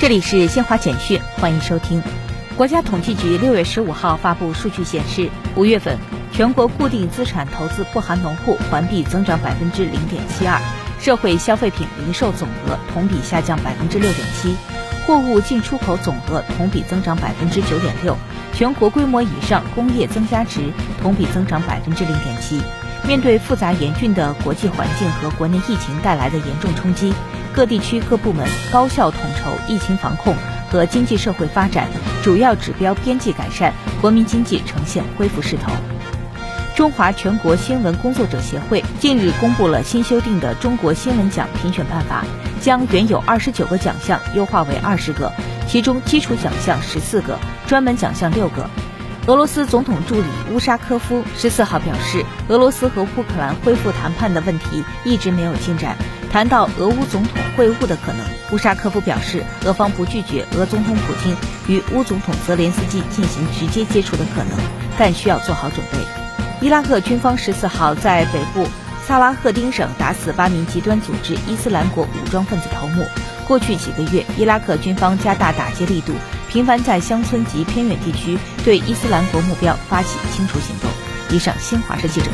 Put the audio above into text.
这里是新华简讯，欢迎收听。国家统计局六月十五号发布数据显示，五月份全国固定资产投资不含农户环比增长百分之零点七二，社会消费品零售总额同比下降百分之六点七，货物进出口总额同比增长百分之九点六，全国规模以上工业增加值同比增长百分之零点七。面对复杂严峻的国际环境和国内疫情带来的严重冲击，各地区各部门高效统筹疫情防控和经济社会发展，主要指标边际改善，国民经济呈现恢复势头。中华全国新闻工作者协会近日公布了新修订的《中国新闻奖评选办法》，将原有二十九个奖项优化为二十个，其中基础奖项十四个，专门奖项六个。俄罗斯总统助理乌沙科夫十四号表示，俄罗斯和乌克兰恢复谈判的问题一直没有进展。谈到俄乌总统会晤的可能，乌沙科夫表示，俄方不拒绝俄总统普京与乌总统泽连斯基进行直接接触的可能，但需要做好准备。伊拉克军方十四号在北部萨拉赫丁省打死八名极端组织伊斯兰国武装分子头目。过去几个月，伊拉克军方加大打击力度。频繁在乡村及偏远地区对伊斯兰国目标发起清除行动。以上，新华社记者。